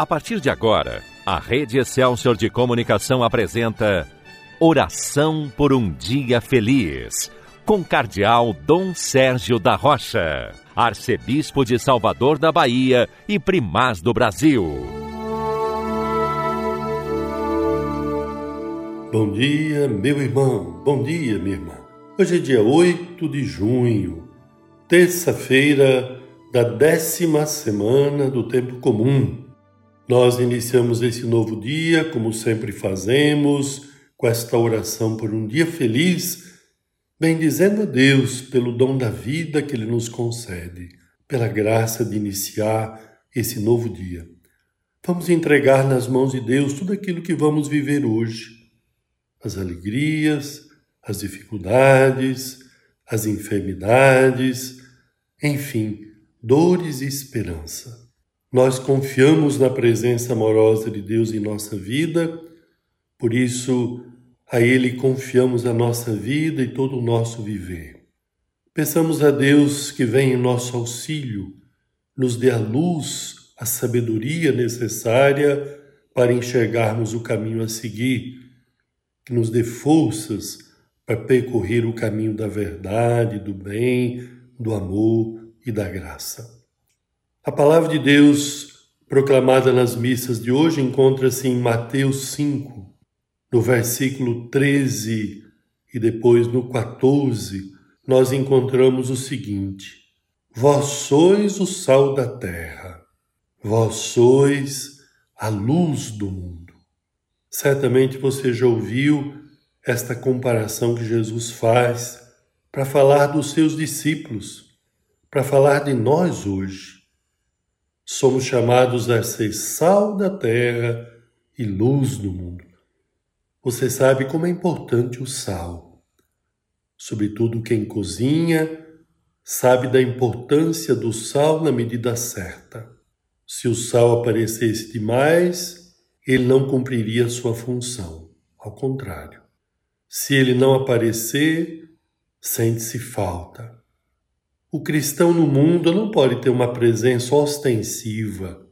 A partir de agora, a Rede Excelsior de Comunicação apresenta Oração por um Dia Feliz, com Cardeal Dom Sérgio da Rocha, Arcebispo de Salvador da Bahia e Primaz do Brasil. Bom dia, meu irmão, bom dia, minha irmã. Hoje é dia 8 de junho, terça-feira da décima semana do tempo comum. Nós iniciamos esse novo dia, como sempre fazemos, com esta oração por um dia feliz, bendizendo a Deus pelo dom da vida que Ele nos concede, pela graça de iniciar esse novo dia. Vamos entregar nas mãos de Deus tudo aquilo que vamos viver hoje: as alegrias, as dificuldades, as enfermidades, enfim, dores e esperança. Nós confiamos na presença amorosa de Deus em nossa vida, por isso a Ele confiamos a nossa vida e todo o nosso viver. Peçamos a Deus que venha em nosso auxílio, nos dê a luz, a sabedoria necessária para enxergarmos o caminho a seguir, que nos dê forças para percorrer o caminho da verdade, do bem, do amor e da graça. A palavra de Deus proclamada nas missas de hoje encontra-se em Mateus 5, no versículo 13 e depois no 14, nós encontramos o seguinte: Vós sois o sal da terra, vós sois a luz do mundo. Certamente você já ouviu esta comparação que Jesus faz para falar dos seus discípulos, para falar de nós hoje. Somos chamados a ser sal da terra e luz do mundo. Você sabe como é importante o sal. Sobretudo quem cozinha sabe da importância do sal na medida certa. Se o sal aparecesse demais, ele não cumpriria sua função. Ao contrário, se ele não aparecer, sente-se falta. O cristão no mundo não pode ter uma presença ostensiva,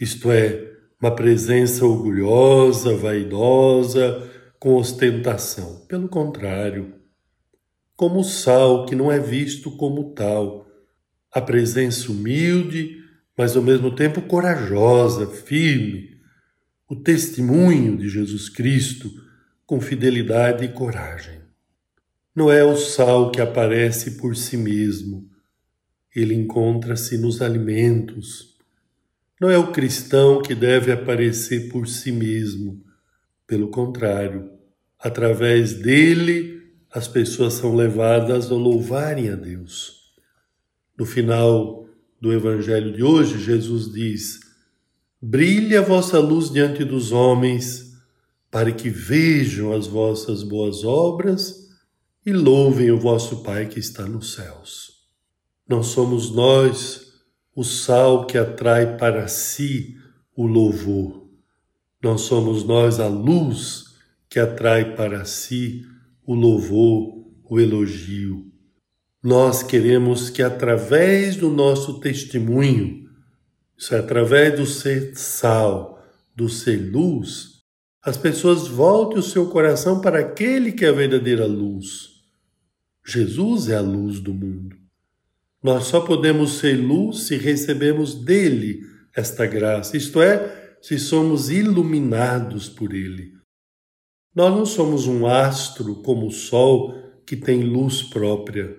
isto é, uma presença orgulhosa, vaidosa, com ostentação. Pelo contrário, como o sal que não é visto como tal, a presença humilde, mas ao mesmo tempo corajosa, firme, o testemunho de Jesus Cristo com fidelidade e coragem. Não é o sal que aparece por si mesmo, ele encontra-se nos alimentos. Não é o cristão que deve aparecer por si mesmo. Pelo contrário, através dele, as pessoas são levadas a louvarem a Deus. No final do Evangelho de hoje, Jesus diz: Brilhe a vossa luz diante dos homens, para que vejam as vossas boas obras e louvem o vosso Pai que está nos céus. Não somos nós o sal que atrai para si o louvor. Não somos nós a luz que atrai para si o louvor, o elogio. Nós queremos que através do nosso testemunho, isso é, através do ser sal, do ser luz, as pessoas voltem o seu coração para aquele que é a verdadeira luz. Jesus é a luz do mundo. Nós só podemos ser luz se recebemos dele esta graça, isto é, se somos iluminados por ele. Nós não somos um astro como o sol que tem luz própria.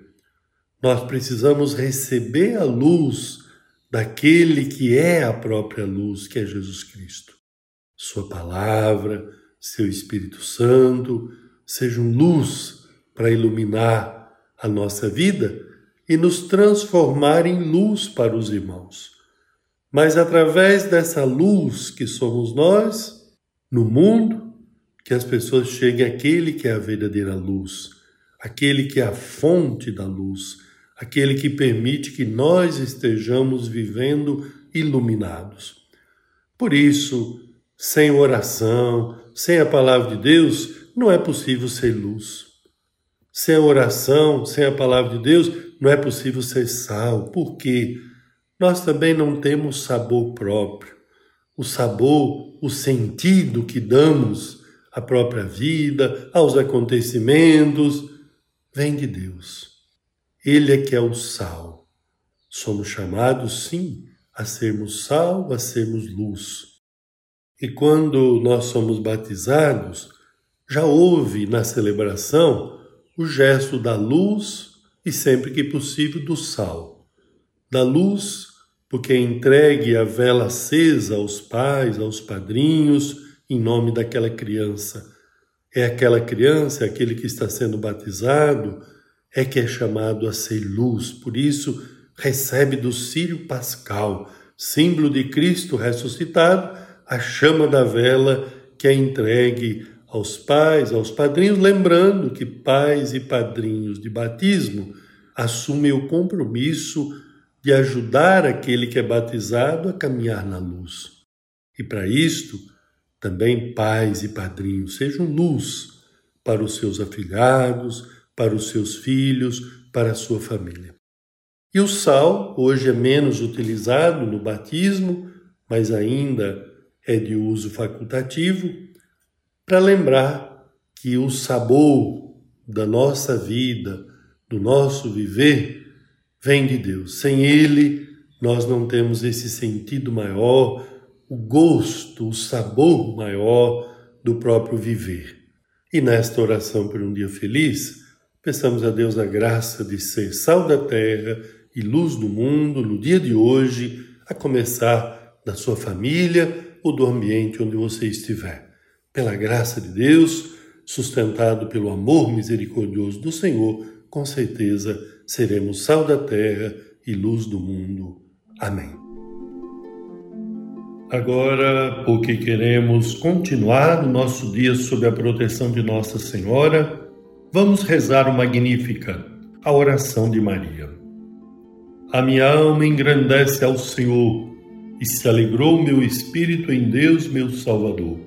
Nós precisamos receber a luz daquele que é a própria luz, que é Jesus Cristo. Sua palavra, seu Espírito Santo, sejam luz para iluminar a nossa vida e nos transformar em luz para os irmãos. Mas através dessa luz que somos nós, no mundo, que as pessoas cheguem àquele que é a verdadeira luz, aquele que é a fonte da luz, aquele que permite que nós estejamos vivendo iluminados. Por isso, sem oração, sem a palavra de Deus, não é possível ser luz. Sem a oração, sem a palavra de Deus, não é possível ser sal, porque nós também não temos sabor próprio. o sabor, o sentido que damos à própria vida, aos acontecimentos, vem de Deus. Ele é que é o sal. Somos chamados, sim, a sermos sal, a sermos luz. E quando nós somos batizados, já houve na celebração o gesto da luz e sempre que possível do sal. Da luz, porque é entregue a vela acesa aos pais, aos padrinhos, em nome daquela criança. É aquela criança, aquele que está sendo batizado, é que é chamado a ser luz. Por isso, recebe do Sírio Pascal, símbolo de Cristo ressuscitado, a chama da vela que é entregue aos pais, aos padrinhos, lembrando que pais e padrinhos de batismo assumem o compromisso de ajudar aquele que é batizado a caminhar na luz. E para isto, também pais e padrinhos sejam luz para os seus afilhados, para os seus filhos, para a sua família. E o sal hoje é menos utilizado no batismo, mas ainda é de uso facultativo, para lembrar que o sabor da nossa vida, do nosso viver, vem de Deus. Sem Ele, nós não temos esse sentido maior, o gosto, o sabor maior do próprio viver. E nesta oração por um dia feliz, peçamos a Deus a graça de ser sal da terra e luz do mundo no dia de hoje, a começar da sua família ou do ambiente onde você estiver. Pela graça de Deus, sustentado pelo amor misericordioso do Senhor, com certeza seremos sal da terra e luz do mundo. Amém. Agora, porque queremos continuar o nosso dia sob a proteção de Nossa Senhora, vamos rezar o Magnífica, a oração de Maria. A minha alma engrandece ao Senhor e se alegrou meu espírito em Deus, meu Salvador,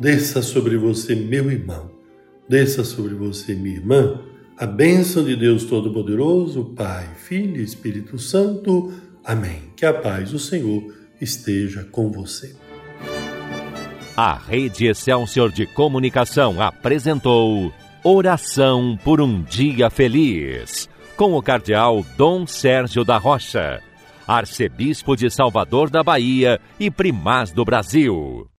Desça sobre você, meu irmão, desça sobre você, minha irmã a bênção de Deus Todo-Poderoso, Pai, Filho e Espírito Santo. Amém. Que a paz do Senhor esteja com você. A Rede Excelsior de Comunicação apresentou Oração por um Dia Feliz, com o Cardeal Dom Sérgio da Rocha, Arcebispo de Salvador da Bahia e Primaz do Brasil.